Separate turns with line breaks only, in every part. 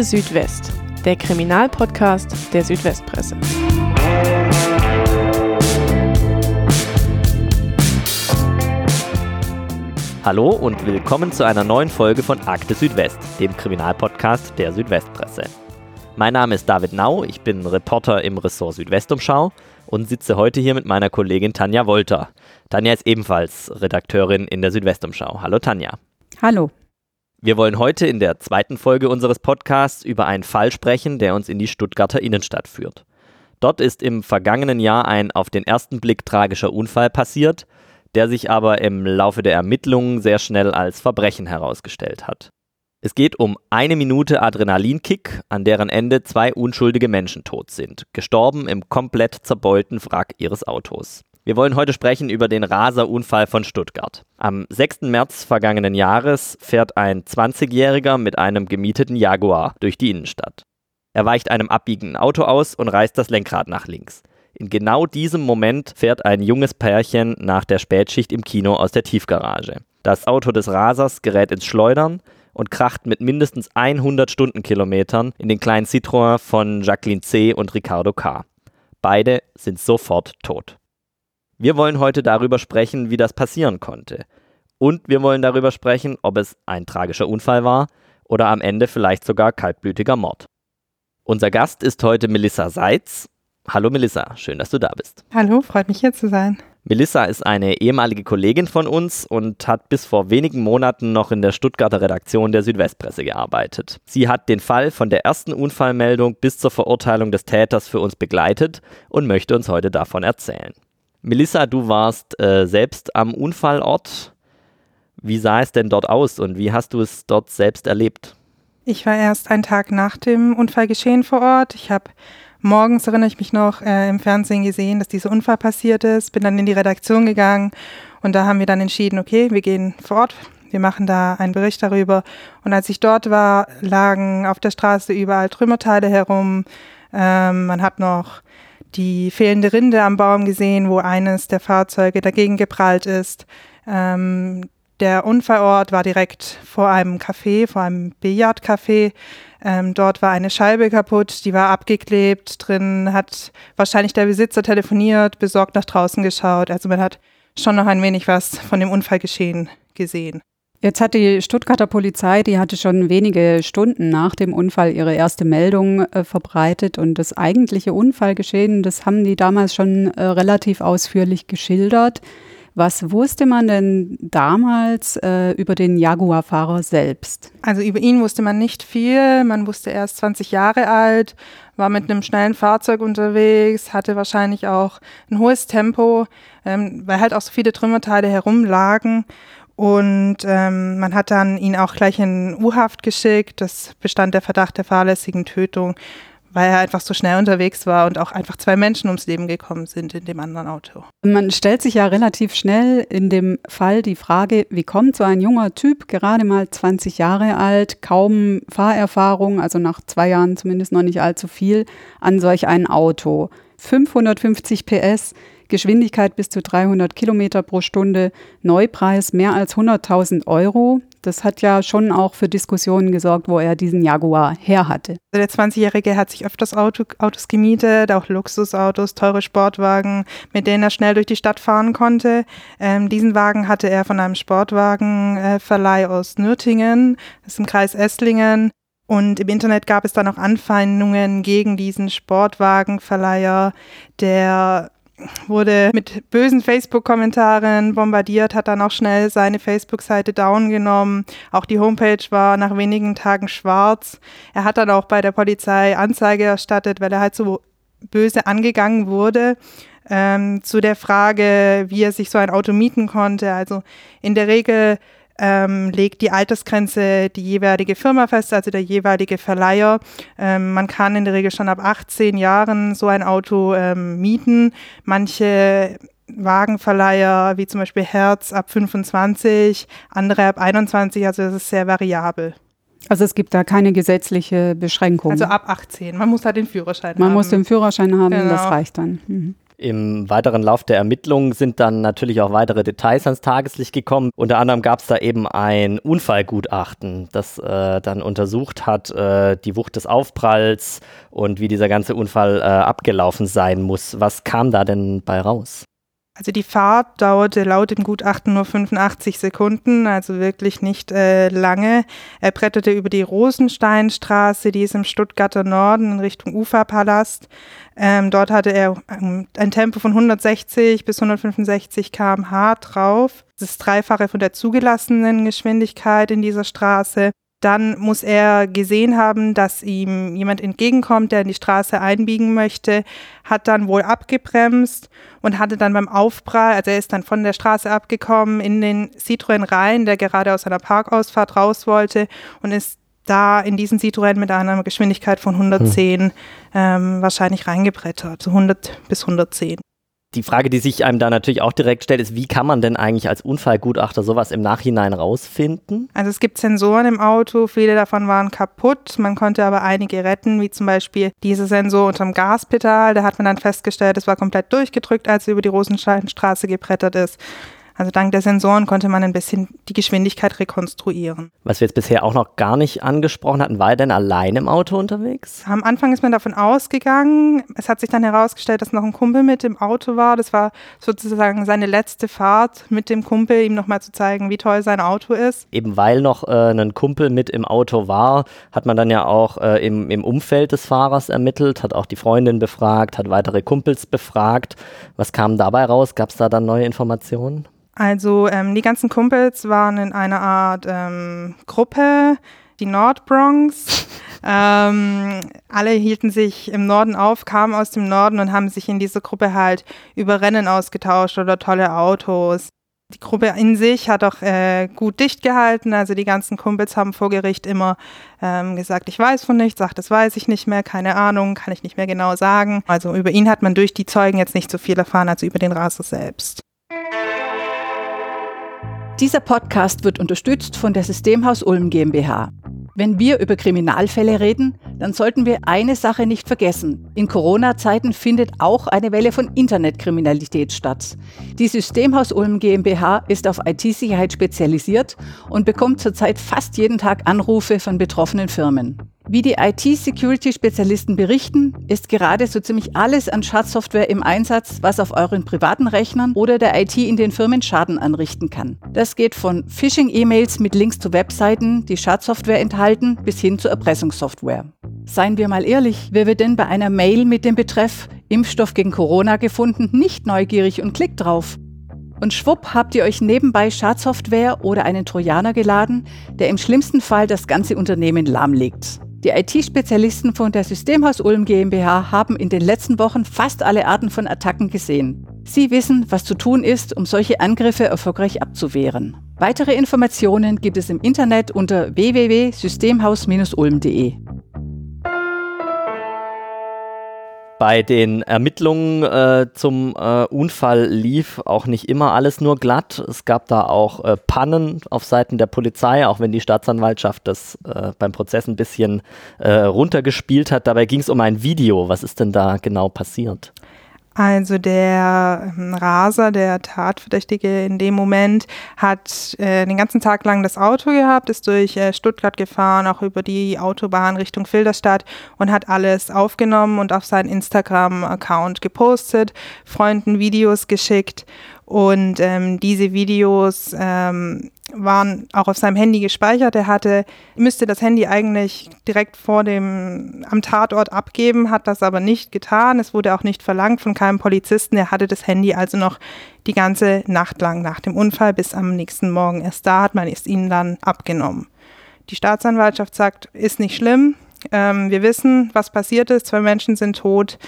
Akte Südwest, der Kriminalpodcast der Südwestpresse.
Hallo und willkommen zu einer neuen Folge von Akte Südwest, dem Kriminalpodcast der Südwestpresse. Mein Name ist David Nau, ich bin Reporter im Ressort Südwestumschau und sitze heute hier mit meiner Kollegin Tanja Wolter. Tanja ist ebenfalls Redakteurin in der Südwestumschau. Hallo Tanja.
Hallo.
Wir wollen heute in der zweiten Folge unseres Podcasts über einen Fall sprechen, der uns in die Stuttgarter Innenstadt führt. Dort ist im vergangenen Jahr ein auf den ersten Blick tragischer Unfall passiert, der sich aber im Laufe der Ermittlungen sehr schnell als Verbrechen herausgestellt hat. Es geht um eine Minute Adrenalinkick, an deren Ende zwei unschuldige Menschen tot sind, gestorben im komplett zerbeulten Wrack ihres Autos. Wir wollen heute sprechen über den Raserunfall von Stuttgart. Am 6. März vergangenen Jahres fährt ein 20-Jähriger mit einem gemieteten Jaguar durch die Innenstadt. Er weicht einem abbiegenden Auto aus und reißt das Lenkrad nach links. In genau diesem Moment fährt ein junges Pärchen nach der Spätschicht im Kino aus der Tiefgarage. Das Auto des Rasers gerät ins Schleudern und kracht mit mindestens 100 Stundenkilometern in den kleinen Citroën von Jacqueline C. und Ricardo K. Beide sind sofort tot. Wir wollen heute darüber sprechen, wie das passieren konnte. Und wir wollen darüber sprechen, ob es ein tragischer Unfall war oder am Ende vielleicht sogar kaltblütiger Mord. Unser Gast ist heute Melissa Seitz. Hallo Melissa, schön, dass du da bist.
Hallo, freut mich hier zu sein.
Melissa ist eine ehemalige Kollegin von uns und hat bis vor wenigen Monaten noch in der Stuttgarter Redaktion der Südwestpresse gearbeitet. Sie hat den Fall von der ersten Unfallmeldung bis zur Verurteilung des Täters für uns begleitet und möchte uns heute davon erzählen. Melissa, du warst äh, selbst am Unfallort. Wie sah es denn dort aus und wie hast du es dort selbst erlebt?
Ich war erst einen Tag nach dem Unfallgeschehen vor Ort. Ich habe morgens, erinnere ich mich noch, äh, im Fernsehen gesehen, dass dieser Unfall passiert ist. Bin dann in die Redaktion gegangen und da haben wir dann entschieden, okay, wir gehen vor Ort. Wir machen da einen Bericht darüber. Und als ich dort war, lagen auf der Straße überall Trümmerteile herum. Ähm, man hat noch die fehlende Rinde am Baum gesehen, wo eines der Fahrzeuge dagegen geprallt ist. Ähm, der Unfallort war direkt vor einem Café, vor einem Billardcafé. Ähm, dort war eine Scheibe kaputt, die war abgeklebt. Drin hat wahrscheinlich der Besitzer telefoniert, besorgt nach draußen geschaut. Also man hat schon noch ein wenig was von dem Unfallgeschehen gesehen.
Jetzt hat die Stuttgarter Polizei, die hatte schon wenige Stunden nach dem Unfall ihre erste Meldung äh, verbreitet und das eigentliche Unfallgeschehen, das haben die damals schon äh, relativ ausführlich geschildert. Was wusste man denn damals äh, über den Jaguar-Fahrer selbst?
Also über ihn wusste man nicht viel. Man wusste er ist 20 Jahre alt, war mit einem schnellen Fahrzeug unterwegs, hatte wahrscheinlich auch ein hohes Tempo, ähm, weil halt auch so viele Trümmerteile herumlagen. Und ähm, man hat dann ihn auch gleich in U-Haft geschickt. Das bestand der Verdacht der fahrlässigen Tötung, weil er einfach so schnell unterwegs war und auch einfach zwei Menschen ums Leben gekommen sind in dem anderen Auto.
Man stellt sich ja relativ schnell in dem Fall die Frage, wie kommt so ein junger Typ, gerade mal 20 Jahre alt, kaum Fahrerfahrung, also nach zwei Jahren zumindest noch nicht allzu viel, an solch ein Auto. 550 PS, Geschwindigkeit bis zu 300 Kilometer pro Stunde, Neupreis mehr als 100.000 Euro. Das hat ja schon auch für Diskussionen gesorgt, wo er diesen Jaguar her hatte.
Der 20-Jährige hat sich öfters Auto, Autos gemietet, auch Luxusautos, teure Sportwagen, mit denen er schnell durch die Stadt fahren konnte. Ähm, diesen Wagen hatte er von einem Sportwagenverleih aus Nürtingen, das ist im Kreis Esslingen. Und im Internet gab es dann auch Anfeindungen gegen diesen Sportwagenverleiher, der wurde mit bösen Facebook-Kommentaren bombardiert, hat dann auch schnell seine Facebook-Seite down genommen. Auch die Homepage war nach wenigen Tagen schwarz. Er hat dann auch bei der Polizei Anzeige erstattet, weil er halt so böse angegangen wurde. Ähm, zu der Frage, wie er sich so ein Auto mieten konnte. Also in der Regel ähm, legt die Altersgrenze die jeweilige Firma fest, also der jeweilige Verleiher. Ähm, man kann in der Regel schon ab 18 Jahren so ein Auto ähm, mieten. Manche Wagenverleiher, wie zum Beispiel Herz, ab 25, andere ab 21, also das ist sehr variabel.
Also es gibt da keine gesetzliche Beschränkung.
Also ab 18. Man muss halt den Führerschein
Man
haben.
Man muss den Führerschein haben, genau. das reicht dann. Mhm.
Im weiteren Lauf der Ermittlungen sind dann natürlich auch weitere Details ans Tageslicht gekommen. Unter anderem gab es da eben ein Unfallgutachten, das äh, dann untersucht hat äh, die Wucht des Aufpralls und wie dieser ganze Unfall äh, abgelaufen sein muss. Was kam da denn bei raus?
Also die Fahrt dauerte laut dem Gutachten nur 85 Sekunden, also wirklich nicht äh, lange. Er bretterte über die Rosensteinstraße, die ist im Stuttgarter Norden in Richtung Uferpalast. Ähm, dort hatte er ähm, ein Tempo von 160 bis 165 km/h drauf. Das ist Dreifache von der zugelassenen Geschwindigkeit in dieser Straße. Dann muss er gesehen haben, dass ihm jemand entgegenkommt, der in die Straße einbiegen möchte, hat dann wohl abgebremst und hatte dann beim Aufprall, also er ist dann von der Straße abgekommen in den Citroën rein, der gerade aus einer Parkausfahrt raus wollte und ist da in diesen Citroën mit einer Geschwindigkeit von 110 hm. ähm, wahrscheinlich reingebrettert, so 100 bis 110.
Die Frage, die sich einem da natürlich auch direkt stellt, ist, wie kann man denn eigentlich als Unfallgutachter sowas im Nachhinein rausfinden?
Also es gibt Sensoren im Auto, viele davon waren kaputt, man konnte aber einige retten, wie zum Beispiel dieser Sensor unterm Gaspedal, da hat man dann festgestellt, es war komplett durchgedrückt, als er über die Rosensteinstraße gebrettert ist. Also dank der Sensoren konnte man ein bisschen die Geschwindigkeit rekonstruieren.
Was wir jetzt bisher auch noch gar nicht angesprochen hatten, war er denn allein im Auto unterwegs?
Am Anfang ist man davon ausgegangen. Es hat sich dann herausgestellt, dass noch ein Kumpel mit im Auto war. Das war sozusagen seine letzte Fahrt mit dem Kumpel, ihm nochmal zu zeigen, wie toll sein Auto ist.
Eben weil noch äh, ein Kumpel mit im Auto war, hat man dann ja auch äh, im, im Umfeld des Fahrers ermittelt, hat auch die Freundin befragt, hat weitere Kumpels befragt. Was kam dabei raus? Gab es da dann neue Informationen?
Also ähm, die ganzen Kumpels waren in einer Art ähm, Gruppe, die Nordbronx. ähm, alle hielten sich im Norden auf, kamen aus dem Norden und haben sich in dieser Gruppe halt über Rennen ausgetauscht oder tolle Autos. Die Gruppe in sich hat auch äh, gut dicht gehalten. Also die ganzen Kumpels haben vor Gericht immer ähm, gesagt, ich weiß von nichts, sagt, das weiß ich nicht mehr, keine Ahnung, kann ich nicht mehr genau sagen. Also über ihn hat man durch die Zeugen jetzt nicht so viel erfahren, als über den Raser selbst.
Dieser Podcast wird unterstützt von der Systemhaus Ulm GmbH. Wenn wir über Kriminalfälle reden, dann sollten wir eine Sache nicht vergessen. In Corona-Zeiten findet auch eine Welle von Internetkriminalität statt. Die Systemhaus Ulm GmbH ist auf IT-Sicherheit spezialisiert und bekommt zurzeit fast jeden Tag Anrufe von betroffenen Firmen. Wie die IT-Security-Spezialisten berichten, ist gerade so ziemlich alles an Schadsoftware im Einsatz, was auf euren privaten Rechnern oder der IT in den Firmen Schaden anrichten kann. Das geht von Phishing-E-Mails mit Links zu Webseiten, die Schadsoftware enthalten, bis hin zu Erpressungssoftware. Seien wir mal ehrlich, wer wird denn bei einer Mail mit dem Betreff Impfstoff gegen Corona gefunden nicht neugierig und klickt drauf? Und schwupp habt ihr euch nebenbei Schadsoftware oder einen Trojaner geladen, der im schlimmsten Fall das ganze Unternehmen lahmlegt. Die IT-Spezialisten von der Systemhaus Ulm GmbH haben in den letzten Wochen fast alle Arten von Attacken gesehen. Sie wissen, was zu tun ist, um solche Angriffe erfolgreich abzuwehren. Weitere Informationen gibt es im Internet unter www.systemhaus-ulm.de.
Bei den Ermittlungen äh, zum äh, Unfall lief auch nicht immer alles nur glatt. Es gab da auch äh, Pannen auf Seiten der Polizei, auch wenn die Staatsanwaltschaft das äh, beim Prozess ein bisschen äh, runtergespielt hat. Dabei ging es um ein Video. Was ist denn da genau passiert?
Also der ähm, Raser, der Tatverdächtige in dem Moment, hat äh, den ganzen Tag lang das Auto gehabt, ist durch äh, Stuttgart gefahren, auch über die Autobahn Richtung Filderstadt und hat alles aufgenommen und auf seinen Instagram-Account gepostet, Freunden Videos geschickt und ähm, diese Videos ähm, waren auch auf seinem Handy gespeichert. Er hatte, müsste das Handy eigentlich direkt vor dem, am Tatort abgeben, hat das aber nicht getan. Es wurde auch nicht verlangt von keinem Polizisten. Er hatte das Handy also noch die ganze Nacht lang nach dem Unfall bis am nächsten Morgen erst da, hat man es ihnen dann abgenommen. Die Staatsanwaltschaft sagt, ist nicht schlimm. Ähm, wir wissen, was passiert ist. Zwei Menschen sind tot.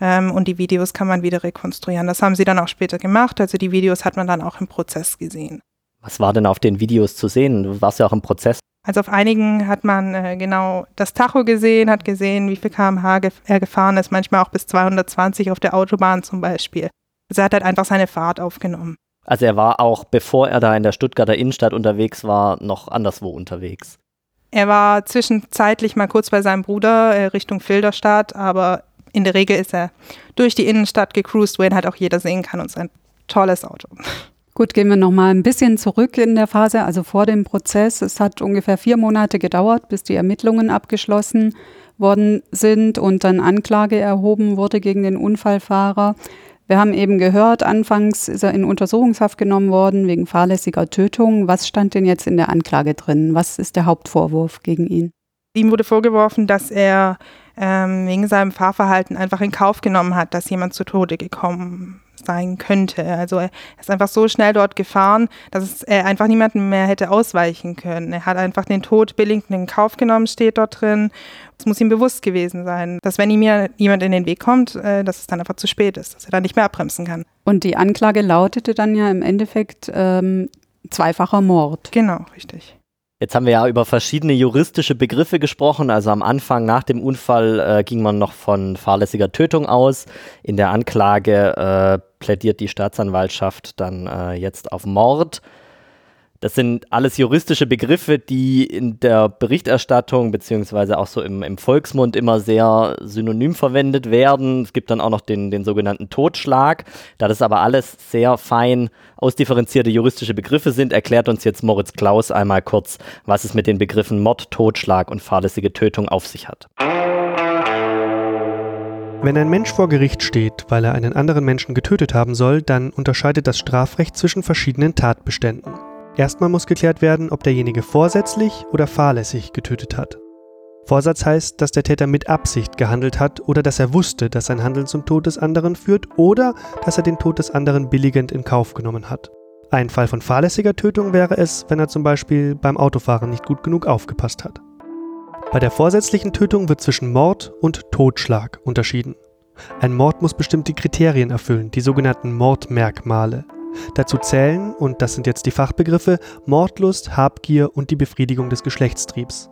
Ähm, und die Videos kann man wieder rekonstruieren. Das haben sie dann auch später gemacht. Also die Videos hat man dann auch im Prozess gesehen.
Was war denn auf den Videos zu sehen? Du warst ja auch im Prozess.
Also auf einigen hat man äh, genau das Tacho gesehen, hat gesehen, wie viel kmh gef er gefahren ist, manchmal auch bis 220 auf der Autobahn zum Beispiel. Also er hat halt einfach seine Fahrt aufgenommen.
Also er war auch, bevor er da in der Stuttgarter Innenstadt unterwegs war, noch anderswo unterwegs.
Er war zwischenzeitlich mal kurz bei seinem Bruder äh, Richtung Filderstadt, aber in der Regel ist er durch die Innenstadt gecruised, wo ihn halt auch jeder sehen kann und es ist ein tolles Auto.
Gut, gehen wir noch mal ein bisschen zurück in der Phase, also vor dem Prozess. Es hat ungefähr vier Monate gedauert, bis die Ermittlungen abgeschlossen worden sind und dann Anklage erhoben wurde gegen den Unfallfahrer. Wir haben eben gehört, anfangs ist er in Untersuchungshaft genommen worden wegen fahrlässiger Tötung. Was stand denn jetzt in der Anklage drin? Was ist der Hauptvorwurf gegen ihn?
Ihm wurde vorgeworfen, dass er ähm, wegen seinem Fahrverhalten einfach in Kauf genommen hat, dass jemand zu Tode gekommen sein könnte. Also er ist einfach so schnell dort gefahren, dass er einfach niemanden mehr hätte ausweichen können. Er hat einfach den Tod billig in Kauf genommen, steht dort drin. Es muss ihm bewusst gewesen sein, dass wenn ihm jemand in den Weg kommt, äh, dass es dann einfach zu spät ist, dass er dann nicht mehr abbremsen kann.
Und die Anklage lautete dann ja im Endeffekt ähm, zweifacher Mord.
Genau, richtig.
Jetzt haben wir ja über verschiedene juristische Begriffe gesprochen. Also am Anfang nach dem Unfall äh, ging man noch von fahrlässiger Tötung aus. In der Anklage äh, plädiert die Staatsanwaltschaft dann äh, jetzt auf Mord. Das sind alles juristische Begriffe, die in der Berichterstattung beziehungsweise auch so im, im, Volksmund immer sehr synonym verwendet werden. Es gibt dann auch noch den, den sogenannten Totschlag. Da das aber alles sehr fein ausdifferenzierte juristische Begriffe sind, erklärt uns jetzt Moritz Klaus einmal kurz, was es mit den Begriffen Mord, Totschlag und fahrlässige Tötung auf sich hat.
Wenn ein Mensch vor Gericht steht, weil er einen anderen Menschen getötet haben soll, dann unterscheidet das Strafrecht zwischen verschiedenen Tatbeständen. Erstmal muss geklärt werden, ob derjenige vorsätzlich oder fahrlässig getötet hat. Vorsatz heißt, dass der Täter mit Absicht gehandelt hat oder dass er wusste, dass sein Handeln zum Tod des anderen führt oder dass er den Tod des anderen billigend in Kauf genommen hat. Ein Fall von fahrlässiger Tötung wäre es, wenn er zum Beispiel beim Autofahren nicht gut genug aufgepasst hat. Bei der vorsätzlichen Tötung wird zwischen Mord und Totschlag unterschieden. Ein Mord muss bestimmte Kriterien erfüllen, die sogenannten Mordmerkmale. Dazu zählen, und das sind jetzt die Fachbegriffe, Mordlust, Habgier und die Befriedigung des Geschlechtstriebs.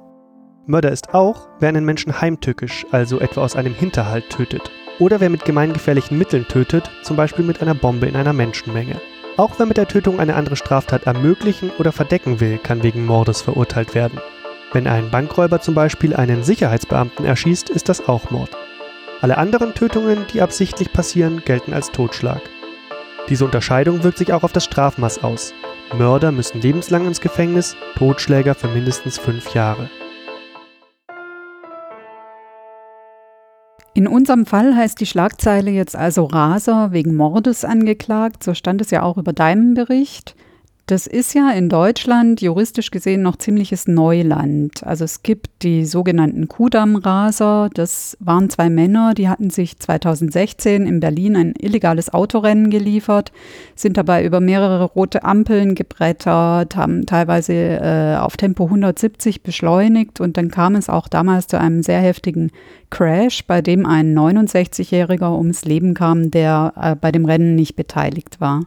Mörder ist auch, wer einen Menschen heimtückisch, also etwa aus einem Hinterhalt tötet. Oder wer mit gemeingefährlichen Mitteln tötet, zum Beispiel mit einer Bombe in einer Menschenmenge. Auch wer mit der Tötung eine andere Straftat ermöglichen oder verdecken will, kann wegen Mordes verurteilt werden. Wenn ein Bankräuber zum Beispiel einen Sicherheitsbeamten erschießt, ist das auch Mord. Alle anderen Tötungen, die absichtlich passieren, gelten als Totschlag. Diese Unterscheidung wirkt sich auch auf das Strafmaß aus. Mörder müssen lebenslang ins Gefängnis, Totschläger für mindestens fünf Jahre.
In unserem Fall heißt die Schlagzeile jetzt also Raser wegen Mordes angeklagt. So stand es ja auch über deinem Bericht. Das ist ja in Deutschland juristisch gesehen noch ziemliches Neuland. Also es gibt die sogenannten Kudamm-Raser. Das waren zwei Männer, die hatten sich 2016 in Berlin ein illegales Autorennen geliefert, sind dabei über mehrere rote Ampeln gebrettert, haben teilweise äh, auf Tempo 170 beschleunigt und dann kam es auch damals zu einem sehr heftigen Crash, bei dem ein 69-Jähriger ums Leben kam, der äh, bei dem Rennen nicht beteiligt war.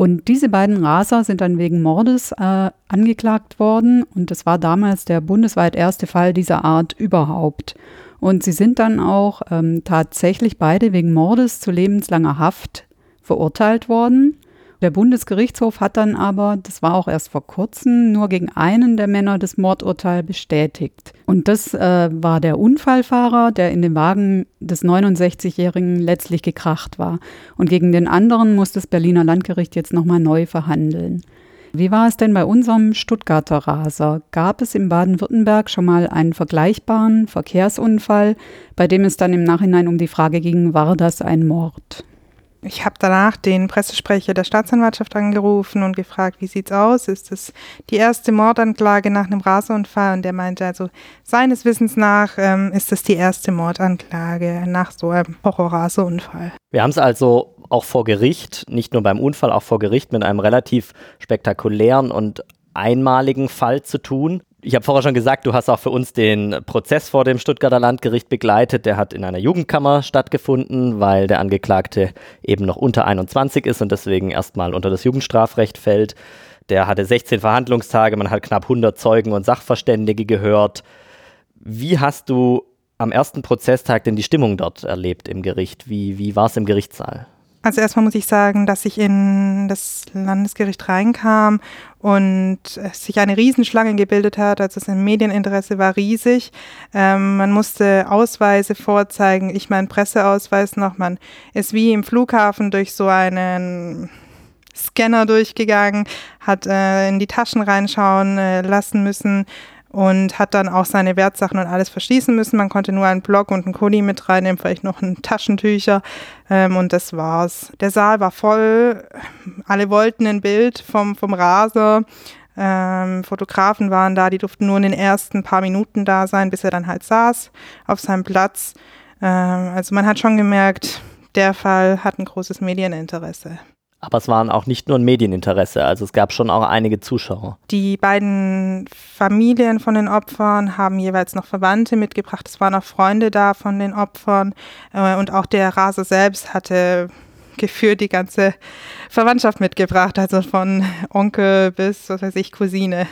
Und diese beiden Raser sind dann wegen Mordes äh, angeklagt worden und das war damals der bundesweit erste Fall dieser Art überhaupt. Und sie sind dann auch ähm, tatsächlich beide wegen Mordes zu lebenslanger Haft verurteilt worden. Der Bundesgerichtshof hat dann aber, das war auch erst vor kurzem, nur gegen einen der Männer das Mordurteil bestätigt. Und das äh, war der Unfallfahrer, der in dem Wagen des 69-Jährigen letztlich gekracht war. Und gegen den anderen muss das Berliner Landgericht jetzt nochmal neu verhandeln. Wie war es denn bei unserem Stuttgarter Raser? Gab es in Baden-Württemberg schon mal einen vergleichbaren Verkehrsunfall, bei dem es dann im Nachhinein um die Frage ging, war das ein Mord?
Ich habe danach den Pressesprecher der Staatsanwaltschaft angerufen und gefragt, wie sieht's aus? Ist das die erste Mordanklage nach einem Raseunfall? Und der meinte also, seines Wissens nach ähm, ist das die erste Mordanklage nach so einem Horror-Raseunfall.
Wir haben es also auch vor Gericht, nicht nur beim Unfall, auch vor Gericht mit einem relativ spektakulären und einmaligen Fall zu tun ich habe vorher schon gesagt, du hast auch für uns den Prozess vor dem Stuttgarter Landgericht begleitet. Der hat in einer Jugendkammer stattgefunden, weil der Angeklagte eben noch unter 21 ist und deswegen erstmal unter das Jugendstrafrecht fällt. Der hatte 16 Verhandlungstage, man hat knapp 100 Zeugen und Sachverständige gehört. Wie hast du am ersten Prozesstag denn die Stimmung dort erlebt im Gericht? Wie, wie war es im Gerichtssaal?
Also erstmal muss ich sagen, dass ich in das Landesgericht reinkam und sich eine Riesenschlange gebildet hat. Also das Medieninteresse war riesig. Ähm, man musste Ausweise vorzeigen, ich meinen Presseausweis noch. Man ist wie im Flughafen durch so einen Scanner durchgegangen, hat äh, in die Taschen reinschauen äh, lassen müssen und hat dann auch seine Wertsachen und alles verschließen müssen. Man konnte nur einen Block und einen Kuli mit reinnehmen, vielleicht noch ein Taschentücher ähm, und das war's. Der Saal war voll, alle wollten ein Bild vom, vom Raser. Ähm, Fotografen waren da, die durften nur in den ersten paar Minuten da sein, bis er dann halt saß auf seinem Platz. Ähm, also man hat schon gemerkt, der Fall hat ein großes Medieninteresse.
Aber es waren auch nicht nur ein Medieninteresse, also es gab schon auch einige Zuschauer.
Die beiden Familien von den Opfern haben jeweils noch Verwandte mitgebracht. Es waren auch Freunde da von den Opfern. Äh, und auch der Raser selbst hatte gefühlt die ganze Verwandtschaft mitgebracht, also von Onkel bis, was weiß ich, Cousine.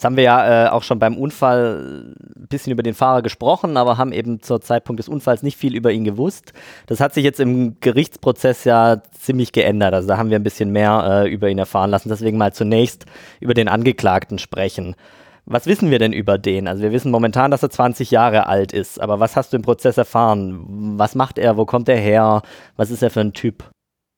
Jetzt haben wir ja äh, auch schon beim Unfall ein bisschen über den Fahrer gesprochen, aber haben eben zur Zeitpunkt des Unfalls nicht viel über ihn gewusst. Das hat sich jetzt im Gerichtsprozess ja ziemlich geändert. Also da haben wir ein bisschen mehr äh, über ihn erfahren lassen. Deswegen mal zunächst über den Angeklagten sprechen. Was wissen wir denn über den? Also wir wissen momentan, dass er 20 Jahre alt ist, aber was hast du im Prozess erfahren? Was macht er? Wo kommt er her? Was ist er für ein Typ?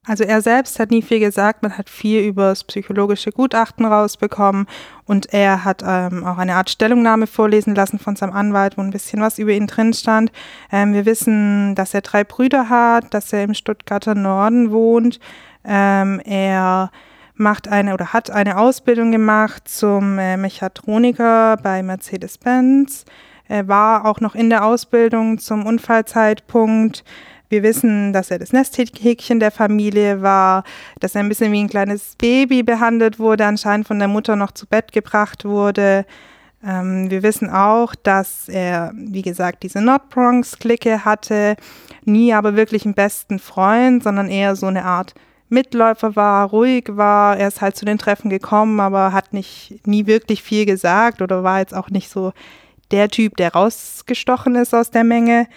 Also er selbst hat nie viel gesagt, man hat viel über das psychologische Gutachten rausbekommen und er hat ähm, auch eine Art Stellungnahme vorlesen lassen von seinem Anwalt, wo ein bisschen was über ihn drin stand. Ähm, wir wissen, dass er drei Brüder hat, dass er im Stuttgarter Norden wohnt. Ähm, er macht eine oder hat eine Ausbildung gemacht zum äh, Mechatroniker bei Mercedes-Benz. Er war auch noch in der Ausbildung zum Unfallzeitpunkt. Wir wissen, dass er das Nesthäkchen der Familie war, dass er ein bisschen wie ein kleines Baby behandelt wurde, anscheinend von der Mutter noch zu Bett gebracht wurde. Ähm, wir wissen auch, dass er, wie gesagt, diese Nordbronx-Clique hatte, nie aber wirklich einen besten Freund, sondern eher so eine Art Mitläufer war, ruhig war. Er ist halt zu den Treffen gekommen, aber hat nicht nie wirklich viel gesagt oder war jetzt auch nicht so der Typ, der rausgestochen ist aus der Menge.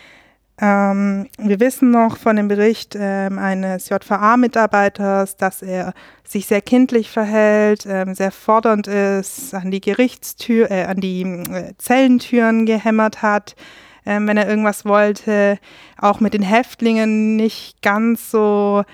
Ähm, wir wissen noch von dem Bericht ähm, eines JVA-Mitarbeiters, dass er sich sehr kindlich verhält, ähm, sehr fordernd ist, an die Gerichtstür, äh, an die äh, Zellentüren gehämmert hat, ähm, wenn er irgendwas wollte, auch mit den Häftlingen nicht ganz so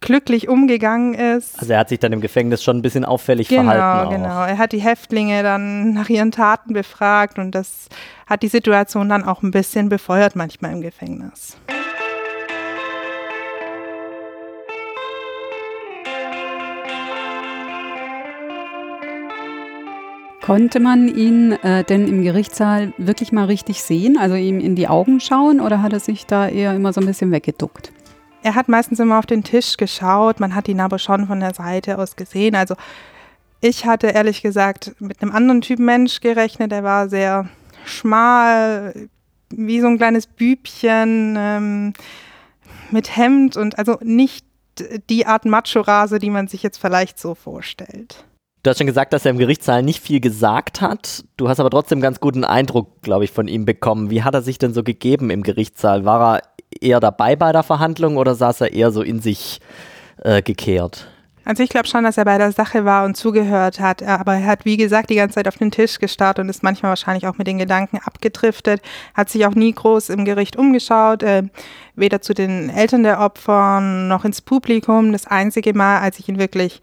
glücklich umgegangen ist.
Also er hat sich dann im Gefängnis schon ein bisschen auffällig
genau,
verhalten.
Genau, genau. Er hat die Häftlinge dann nach ihren Taten befragt und das hat die Situation dann auch ein bisschen befeuert manchmal im Gefängnis.
Konnte man ihn äh, denn im Gerichtssaal wirklich mal richtig sehen, also ihm in die Augen schauen oder hat er sich da eher immer so ein bisschen weggeduckt?
Er hat meistens immer auf den Tisch geschaut, man hat ihn aber schon von der Seite aus gesehen. Also ich hatte ehrlich gesagt mit einem anderen Typ Mensch gerechnet, der war sehr schmal, wie so ein kleines Bübchen ähm, mit Hemd und also nicht die Art Macho-Rase, die man sich jetzt vielleicht so vorstellt.
Du hast schon gesagt, dass er im Gerichtssaal nicht viel gesagt hat. Du hast aber trotzdem ganz guten Eindruck, glaube ich, von ihm bekommen. Wie hat er sich denn so gegeben im Gerichtssaal? War er eher dabei bei der Verhandlung oder saß er eher so in sich äh, gekehrt?
Also ich glaube schon, dass er bei der Sache war und zugehört hat, aber er hat, wie gesagt, die ganze Zeit auf den Tisch gestarrt und ist manchmal wahrscheinlich auch mit den Gedanken abgedriftet, hat sich auch nie groß im Gericht umgeschaut, äh, weder zu den Eltern der Opfer noch ins Publikum. Das einzige Mal, als ich ihn wirklich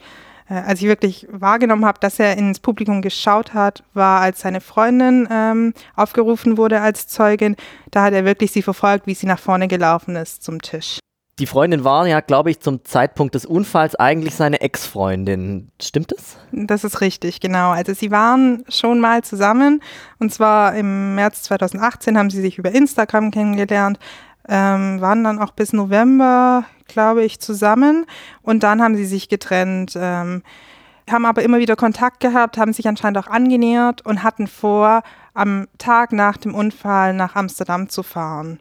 äh, als ich wirklich wahrgenommen habe, dass er ins Publikum geschaut hat, war, als seine Freundin ähm, aufgerufen wurde als Zeugin. Da hat er wirklich sie verfolgt, wie sie nach vorne gelaufen ist zum Tisch.
Die Freundin war ja, glaube ich, zum Zeitpunkt des Unfalls eigentlich seine Ex-Freundin. Stimmt es?
Das ist richtig, genau. Also sie waren schon mal zusammen und zwar im März 2018 haben sie sich über Instagram kennengelernt, ähm, waren dann auch bis November, glaube ich, zusammen und dann haben sie sich getrennt. Ähm, haben aber immer wieder Kontakt gehabt, haben sich anscheinend auch angenähert und hatten vor, am Tag nach dem Unfall nach Amsterdam zu fahren.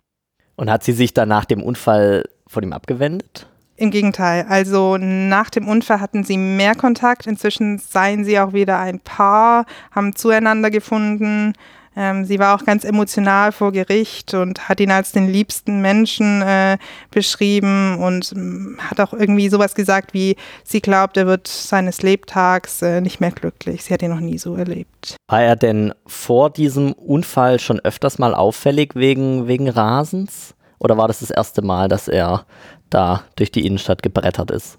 Und hat sie sich dann nach dem Unfall von ihm abgewendet?
Im Gegenteil, also nach dem Unfall hatten sie mehr Kontakt. Inzwischen seien sie auch wieder ein Paar, haben zueinander gefunden. Ähm, sie war auch ganz emotional vor Gericht und hat ihn als den liebsten Menschen äh, beschrieben und ähm, hat auch irgendwie sowas gesagt wie, sie glaubt, er wird seines Lebtags äh, nicht mehr glücklich. Sie hat ihn noch nie so erlebt.
War er denn vor diesem Unfall schon öfters mal auffällig wegen, wegen Rasens? Oder war das das erste Mal, dass er da durch die Innenstadt gebrettert ist?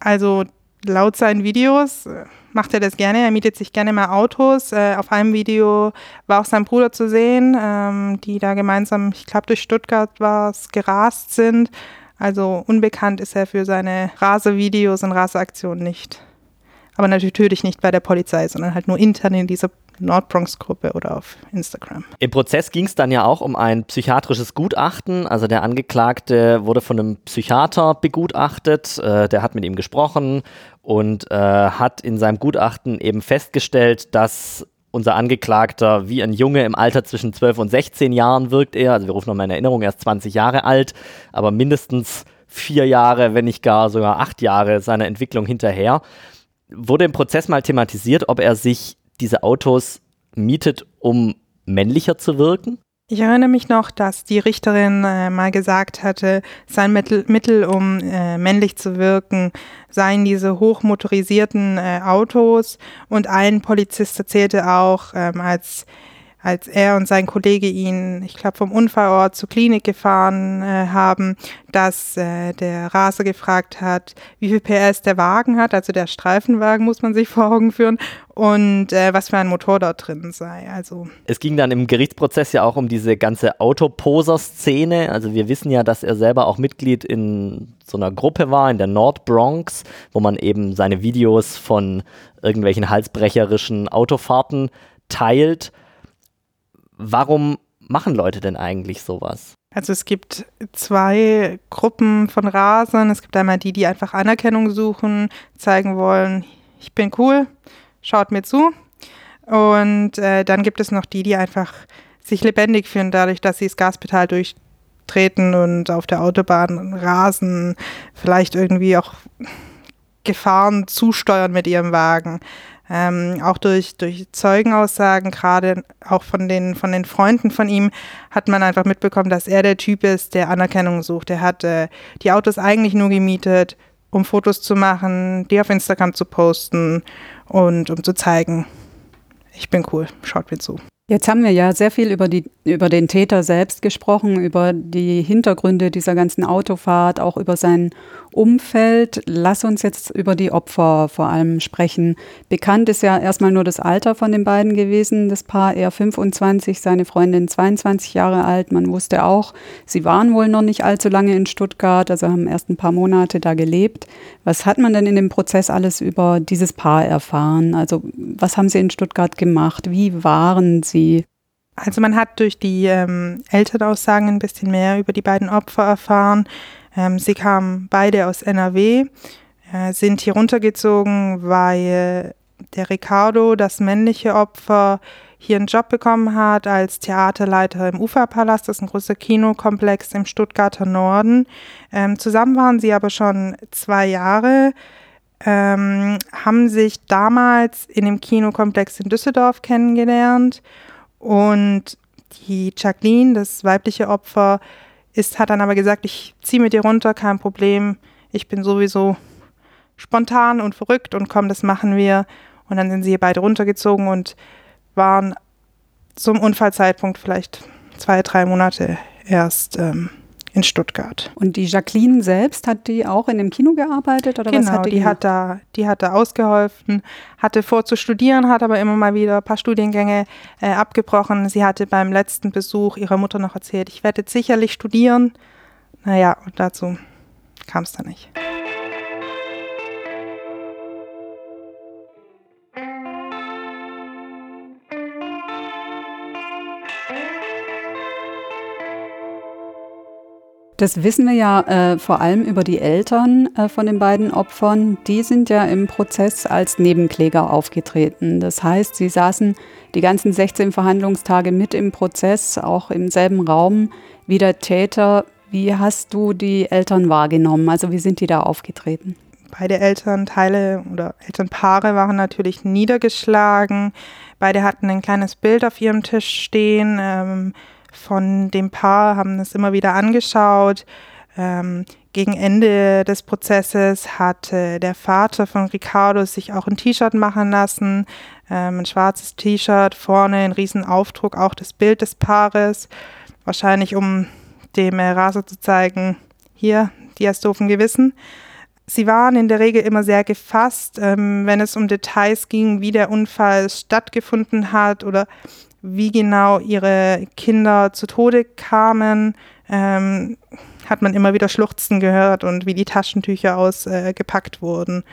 Also laut seinen Videos äh, macht er das gerne. Er mietet sich gerne mal Autos. Äh, auf einem Video war auch sein Bruder zu sehen, ähm, die da gemeinsam, ich glaube, durch Stuttgart war es, gerast sind. Also unbekannt ist er für seine Rasevideos und Raseaktionen nicht. Aber natürlich nicht bei der Polizei, sondern halt nur intern in dieser Nordbronx-Gruppe oder auf Instagram.
Im Prozess ging es dann ja auch um ein psychiatrisches Gutachten. Also der Angeklagte wurde von einem Psychiater begutachtet. Äh, der hat mit ihm gesprochen und äh, hat in seinem Gutachten eben festgestellt, dass unser Angeklagter wie ein Junge im Alter zwischen 12 und 16 Jahren wirkt er. Also wir rufen nochmal in Erinnerung, er ist 20 Jahre alt, aber mindestens vier Jahre, wenn nicht gar sogar acht Jahre seiner Entwicklung hinterher. Wurde im Prozess mal thematisiert, ob er sich diese Autos mietet, um männlicher zu wirken?
Ich erinnere mich noch, dass die Richterin äh, mal gesagt hatte, sein Mittel, Mittel um äh, männlich zu wirken, seien diese hochmotorisierten äh, Autos. Und ein Polizist erzählte auch, ähm, als als er und sein Kollege ihn, ich glaube, vom Unfallort zur Klinik gefahren äh, haben, dass äh, der Raser gefragt hat, wie viel PS der Wagen hat, also der Streifenwagen muss man sich vor Augen führen und äh, was für ein Motor dort drin sei. Also
es ging dann im Gerichtsprozess ja auch um diese ganze Autoposer-Szene. Also wir wissen ja, dass er selber auch Mitglied in so einer Gruppe war in der Nord Bronx, wo man eben seine Videos von irgendwelchen halsbrecherischen Autofahrten teilt warum machen Leute denn eigentlich sowas?
Also es gibt zwei Gruppen von Rasern. Es gibt einmal die, die einfach Anerkennung suchen, zeigen wollen, ich bin cool, schaut mir zu. Und äh, dann gibt es noch die, die einfach sich lebendig fühlen, dadurch, dass sie das Gaspedal durchtreten und auf der Autobahn rasen, vielleicht irgendwie auch Gefahren zusteuern mit ihrem Wagen. Ähm, auch durch, durch Zeugenaussagen, gerade auch von den, von den Freunden von ihm, hat man einfach mitbekommen, dass er der Typ ist, der Anerkennung sucht. Er hat äh, die Autos eigentlich nur gemietet, um Fotos zu machen, die auf Instagram zu posten und um zu zeigen, ich bin cool, schaut mir zu.
Jetzt haben wir ja sehr viel über, die, über den Täter selbst gesprochen, über die Hintergründe dieser ganzen Autofahrt, auch über sein Umfeld. Lass uns jetzt über die Opfer vor allem sprechen. Bekannt ist ja erstmal nur das Alter von den beiden gewesen. Das Paar er 25, seine Freundin 22 Jahre alt. Man wusste auch, sie waren wohl noch nicht allzu lange in Stuttgart, also haben erst ein paar Monate da gelebt. Was hat man denn in dem Prozess alles über dieses Paar erfahren? Also was haben sie in Stuttgart gemacht? Wie waren sie?
Also man hat durch die ähm, Elternaussagen ein bisschen mehr über die beiden Opfer erfahren. Ähm, sie kamen beide aus NRW, äh, sind hier runtergezogen, weil der Ricardo, das männliche Opfer, hier einen Job bekommen hat als Theaterleiter im Uferpalast, das ist ein großer Kinokomplex im Stuttgarter Norden. Ähm, zusammen waren sie aber schon zwei Jahre, ähm, haben sich damals in dem Kinokomplex in Düsseldorf kennengelernt. Und die Jacqueline, das weibliche Opfer, ist, hat dann aber gesagt, ich ziehe mit dir runter, kein Problem. Ich bin sowieso spontan und verrückt und komm, das machen wir. Und dann sind sie hier beide runtergezogen und waren zum Unfallzeitpunkt vielleicht zwei, drei Monate erst ähm, in Stuttgart.
Und die Jacqueline selbst, hat die auch in dem Kino gearbeitet? Oder
genau,
was hat
die, die hat, da, die hat da ausgeholfen, hatte vor zu studieren, hat aber immer mal wieder ein paar Studiengänge äh, abgebrochen. Sie hatte beim letzten Besuch ihrer Mutter noch erzählt, ich werde jetzt sicherlich studieren. Naja, und dazu kam es dann nicht.
Das wissen wir ja äh, vor allem über die Eltern äh, von den beiden Opfern. Die sind ja im Prozess als Nebenkläger aufgetreten. Das heißt, sie saßen die ganzen 16 Verhandlungstage mit im Prozess, auch im selben Raum wie der Täter. Wie hast du die Eltern wahrgenommen? Also wie sind die da aufgetreten?
beide Elternteile oder Elternpaare waren natürlich niedergeschlagen. Beide hatten ein kleines Bild auf ihrem Tisch stehen ähm, von dem Paar, haben es immer wieder angeschaut. Ähm, gegen Ende des Prozesses hatte der Vater von Ricardo sich auch ein T-Shirt machen lassen, ähm, ein schwarzes T-Shirt, vorne ein riesen Aufdruck, auch das Bild des Paares, wahrscheinlich um dem äh, Raser zu zeigen, hier, die hast doofen Gewissen. Sie waren in der Regel immer sehr gefasst, ähm, wenn es um Details ging, wie der Unfall stattgefunden hat oder wie genau ihre Kinder zu Tode kamen. Ähm, hat man immer wieder Schluchzen gehört und wie die Taschentücher ausgepackt äh, wurden.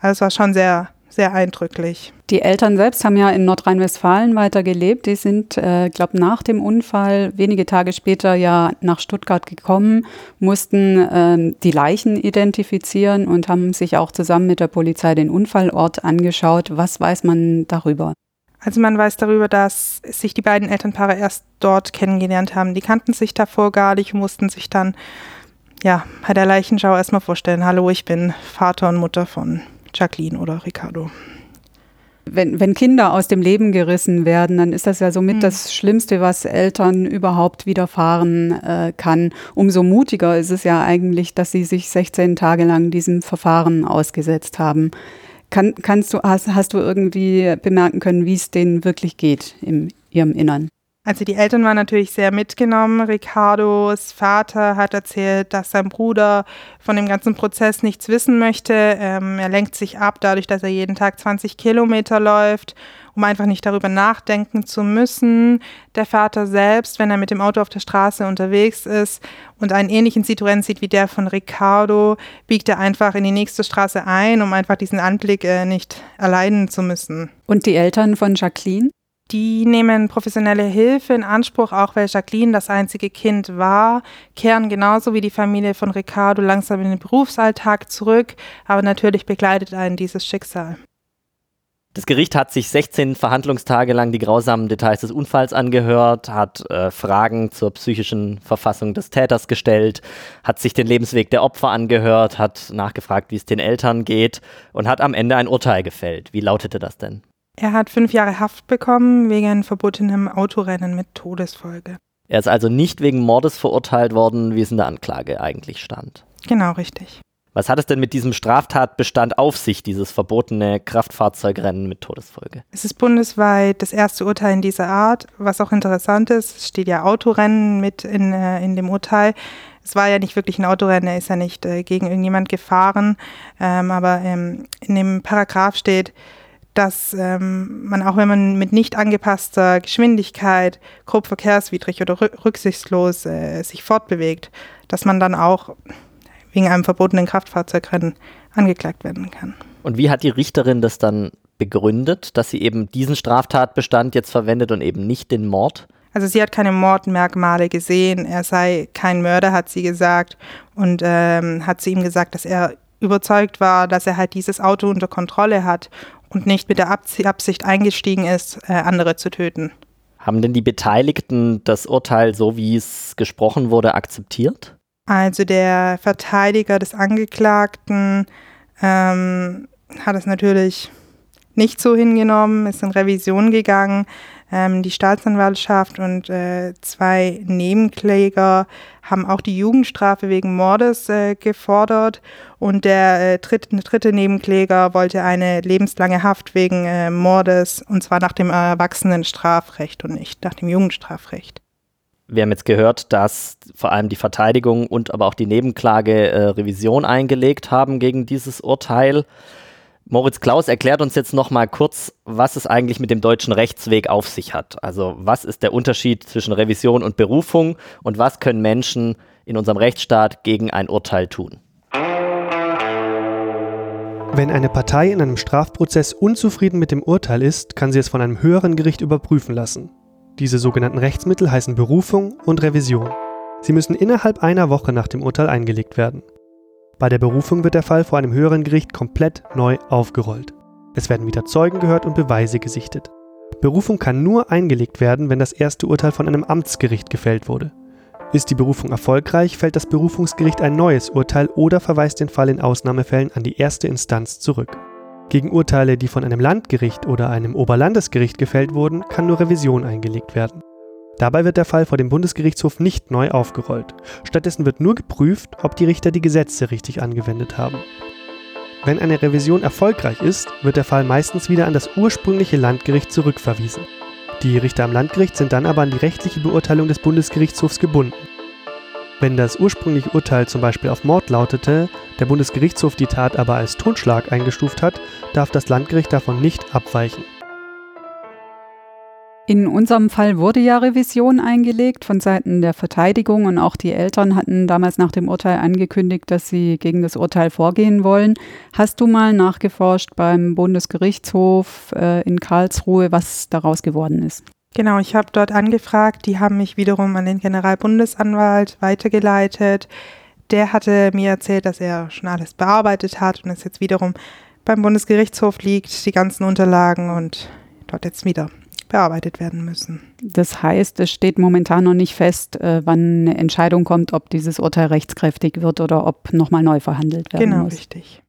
Also es war schon sehr sehr eindrücklich.
Die Eltern selbst haben ja in Nordrhein-Westfalen weiter gelebt. Die sind, äh, glaube nach dem Unfall wenige Tage später ja nach Stuttgart gekommen, mussten äh, die Leichen identifizieren und haben sich auch zusammen mit der Polizei den Unfallort angeschaut. Was weiß man darüber?
Also man weiß darüber, dass sich die beiden Elternpaare erst dort kennengelernt haben. Die kannten sich davor gar nicht, mussten sich dann ja bei der Leichenschau erstmal vorstellen, hallo, ich bin Vater und Mutter von Jacqueline oder Ricardo.
Wenn, wenn Kinder aus dem Leben gerissen werden, dann ist das ja somit mhm. das Schlimmste, was Eltern überhaupt widerfahren äh, kann. Umso mutiger ist es ja eigentlich, dass sie sich 16 Tage lang diesem Verfahren ausgesetzt haben. Kann, kannst du, hast, hast du irgendwie bemerken können, wie es denen wirklich geht in ihrem Innern?
Also die Eltern waren natürlich sehr mitgenommen. Ricardos Vater hat erzählt, dass sein Bruder von dem ganzen Prozess nichts wissen möchte. Ähm, er lenkt sich ab, dadurch, dass er jeden Tag 20 Kilometer läuft, um einfach nicht darüber nachdenken zu müssen. Der Vater selbst, wenn er mit dem Auto auf der Straße unterwegs ist und einen ähnlichen Citroën sieht wie der von Ricardo, biegt er einfach in die nächste Straße ein, um einfach diesen Anblick äh, nicht erleiden zu müssen.
Und die Eltern von Jacqueline?
Die nehmen professionelle Hilfe in Anspruch, auch weil Jacqueline das einzige Kind war, kehren genauso wie die Familie von Ricardo langsam in den Berufsalltag zurück, aber natürlich begleitet einen dieses Schicksal.
Das Gericht hat sich 16 Verhandlungstage lang die grausamen Details des Unfalls angehört, hat äh, Fragen zur psychischen Verfassung des Täters gestellt, hat sich den Lebensweg der Opfer angehört, hat nachgefragt, wie es den Eltern geht und hat am Ende ein Urteil gefällt. Wie lautete das denn?
Er hat fünf Jahre Haft bekommen wegen verbotenem Autorennen mit Todesfolge.
Er ist also nicht wegen Mordes verurteilt worden, wie es in der Anklage eigentlich stand.
Genau, richtig.
Was hat es denn mit diesem Straftatbestand auf sich, dieses verbotene Kraftfahrzeugrennen mit Todesfolge?
Es ist bundesweit das erste Urteil in dieser Art. Was auch interessant ist, steht ja Autorennen mit in, äh, in dem Urteil. Es war ja nicht wirklich ein Autorennen, er ist ja nicht äh, gegen irgendjemand gefahren, ähm, aber ähm, in dem Paragraph steht, dass ähm, man auch wenn man mit nicht angepasster Geschwindigkeit grob verkehrswidrig oder rücksichtslos äh, sich fortbewegt, dass man dann auch wegen einem verbotenen Kraftfahrzeugrennen angeklagt werden kann.
Und wie hat die Richterin das dann begründet, dass sie eben diesen Straftatbestand jetzt verwendet und eben nicht den Mord?
Also sie hat keine Mordmerkmale gesehen, er sei kein Mörder, hat sie gesagt, und ähm, hat sie ihm gesagt, dass er überzeugt war, dass er halt dieses Auto unter Kontrolle hat und nicht mit der Absicht eingestiegen ist, äh, andere zu töten.
Haben denn die Beteiligten das Urteil, so wie es gesprochen wurde, akzeptiert?
Also der Verteidiger des Angeklagten ähm, hat es natürlich nicht so hingenommen, ist in Revision gegangen. Ähm, die Staatsanwaltschaft und äh, zwei Nebenkläger haben auch die Jugendstrafe wegen Mordes äh, gefordert und der äh, dritte, dritte Nebenkläger wollte eine lebenslange Haft wegen äh, Mordes und zwar nach dem Erwachsenenstrafrecht und nicht nach dem Jugendstrafrecht.
Wir haben jetzt gehört, dass vor allem die Verteidigung und aber auch die Nebenklage äh, Revision eingelegt haben gegen dieses Urteil. Moritz Klaus erklärt uns jetzt noch mal kurz, was es eigentlich mit dem deutschen Rechtsweg auf sich hat. Also was ist der Unterschied zwischen Revision und Berufung und was können Menschen in unserem Rechtsstaat gegen ein Urteil tun?
Wenn eine Partei in einem Strafprozess unzufrieden mit dem Urteil ist, kann sie es von einem höheren Gericht überprüfen lassen. Diese sogenannten Rechtsmittel heißen Berufung und Revision. Sie müssen innerhalb einer Woche nach dem Urteil eingelegt werden. Bei der Berufung wird der Fall vor einem höheren Gericht komplett neu aufgerollt. Es werden wieder Zeugen gehört und Beweise gesichtet. Berufung kann nur eingelegt werden, wenn das erste Urteil von einem Amtsgericht gefällt wurde. Ist die Berufung erfolgreich, fällt das Berufungsgericht ein neues Urteil oder verweist den Fall in Ausnahmefällen an die erste Instanz zurück. Gegen Urteile, die von einem Landgericht oder einem Oberlandesgericht gefällt wurden, kann nur Revision eingelegt werden. Dabei wird der Fall vor dem Bundesgerichtshof nicht neu aufgerollt. Stattdessen wird nur geprüft, ob die Richter die Gesetze richtig angewendet haben. Wenn eine Revision erfolgreich ist, wird der Fall meistens wieder an das ursprüngliche Landgericht zurückverwiesen. Die Richter am Landgericht sind dann aber an die rechtliche Beurteilung des Bundesgerichtshofs gebunden. Wenn das ursprüngliche Urteil zum Beispiel auf Mord lautete, der Bundesgerichtshof die Tat aber als Totschlag eingestuft hat, darf das Landgericht davon nicht abweichen.
In unserem Fall wurde ja Revision eingelegt von Seiten der Verteidigung und auch die Eltern hatten damals nach dem Urteil angekündigt, dass sie gegen das Urteil vorgehen wollen. Hast du mal nachgeforscht beim Bundesgerichtshof äh, in Karlsruhe, was daraus geworden ist?
Genau, ich habe dort angefragt, die haben mich wiederum an den Generalbundesanwalt weitergeleitet. Der hatte mir erzählt, dass er schon alles bearbeitet hat und es jetzt wiederum beim Bundesgerichtshof liegt, die ganzen Unterlagen und dort jetzt wieder bearbeitet werden müssen.
Das heißt, es steht momentan noch nicht fest, äh, wann eine Entscheidung kommt, ob dieses Urteil rechtskräftig wird oder ob nochmal neu verhandelt werden
genau,
muss.
Genau, richtig.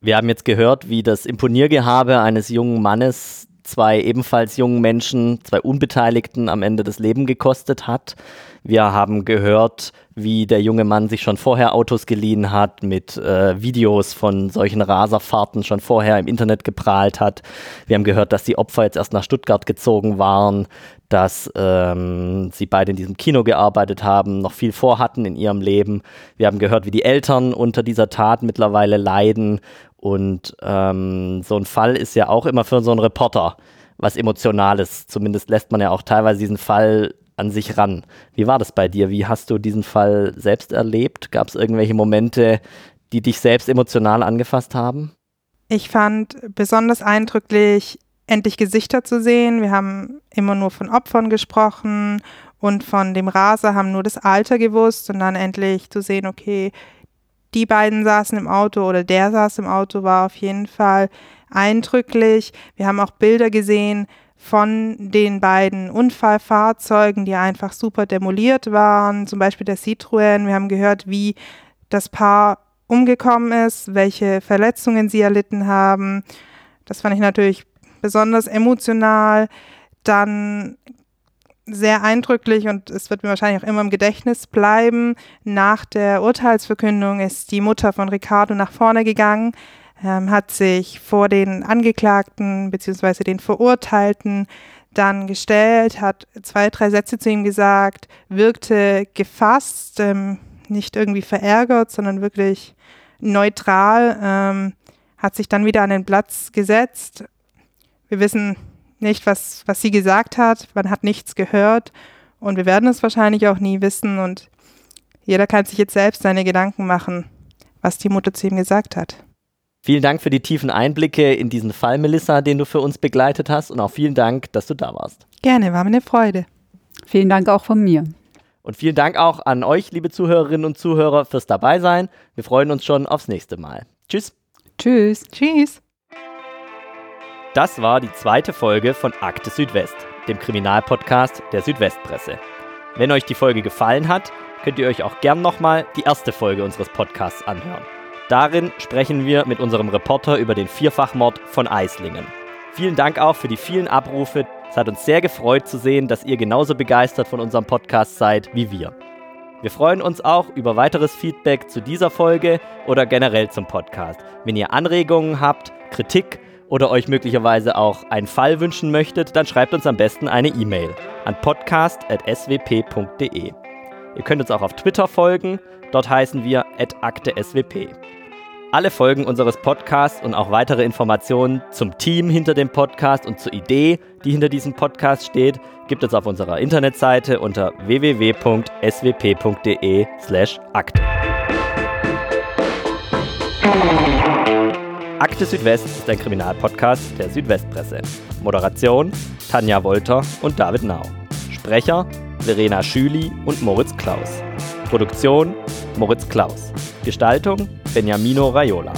Wir haben jetzt gehört, wie das Imponiergehabe eines jungen Mannes zwei ebenfalls jungen Menschen, zwei Unbeteiligten am Ende das Leben gekostet hat. Wir haben gehört, wie der junge Mann sich schon vorher Autos geliehen hat, mit äh, Videos von solchen Raserfahrten schon vorher im Internet geprahlt hat. Wir haben gehört, dass die Opfer jetzt erst nach Stuttgart gezogen waren, dass ähm, sie beide in diesem Kino gearbeitet haben, noch viel vorhatten in ihrem Leben. Wir haben gehört, wie die Eltern unter dieser Tat mittlerweile leiden. Und ähm, so ein Fall ist ja auch immer für so einen Reporter was Emotionales. Zumindest lässt man ja auch teilweise diesen Fall an sich ran. Wie war das bei dir? Wie hast du diesen Fall selbst erlebt? Gab es irgendwelche Momente, die dich selbst emotional angefasst haben?
Ich fand besonders eindrücklich, endlich Gesichter zu sehen. Wir haben immer nur von Opfern gesprochen und von dem Raser haben nur das Alter gewusst und dann endlich zu sehen, okay, die beiden saßen im Auto oder der saß im Auto, war auf jeden Fall eindrücklich. Wir haben auch Bilder gesehen von den beiden Unfallfahrzeugen, die einfach super demoliert waren, zum Beispiel der Citroën. Wir haben gehört, wie das Paar umgekommen ist, welche Verletzungen sie erlitten haben. Das fand ich natürlich besonders emotional. Dann sehr eindrücklich und es wird mir wahrscheinlich auch immer im Gedächtnis bleiben. Nach der Urteilsverkündung ist die Mutter von Ricardo nach vorne gegangen, ähm, hat sich vor den Angeklagten bzw. den Verurteilten dann gestellt, hat zwei, drei Sätze zu ihm gesagt, wirkte gefasst, ähm, nicht irgendwie verärgert, sondern wirklich neutral, ähm, hat sich dann wieder an den Platz gesetzt. Wir wissen nicht, was, was sie gesagt hat, man hat nichts gehört und wir werden es wahrscheinlich auch nie wissen und jeder kann sich jetzt selbst seine Gedanken machen, was die Mutter zu ihm gesagt hat.
Vielen Dank für die tiefen Einblicke in diesen Fall, Melissa, den du für uns begleitet hast. Und auch vielen Dank, dass du da warst.
Gerne, war mir eine Freude.
Vielen Dank auch von mir.
Und vielen Dank auch an euch, liebe Zuhörerinnen und Zuhörer, fürs Dabeisein. Wir freuen uns schon aufs nächste Mal. Tschüss.
Tschüss.
Tschüss.
Das war die zweite Folge von Akte Südwest, dem Kriminalpodcast der Südwestpresse. Wenn euch die Folge gefallen hat, könnt ihr euch auch gern nochmal die erste Folge unseres Podcasts anhören. Darin sprechen wir mit unserem Reporter über den Vierfachmord von Eislingen. Vielen Dank auch für die vielen Abrufe. Es hat uns sehr gefreut zu sehen, dass ihr genauso begeistert von unserem Podcast seid wie wir. Wir freuen uns auch über weiteres Feedback zu dieser Folge oder generell zum Podcast. Wenn ihr Anregungen habt, Kritik oder euch möglicherweise auch einen Fall wünschen möchtet, dann schreibt uns am besten eine E-Mail an podcast.swp.de. Ihr könnt uns auch auf Twitter folgen, dort heißen wir @akte_swp. Alle Folgen unseres Podcasts und auch weitere Informationen zum Team hinter dem Podcast und zur Idee, die hinter diesem Podcast steht, gibt es auf unserer Internetseite unter www.swp.de/akte. Akte Südwest ist ein Kriminalpodcast der Südwestpresse. Moderation Tanja Wolter und David Nau. Sprecher Verena Schüli und Moritz Klaus. Produktion Moritz Klaus. Gestaltung Beniamino Raiola.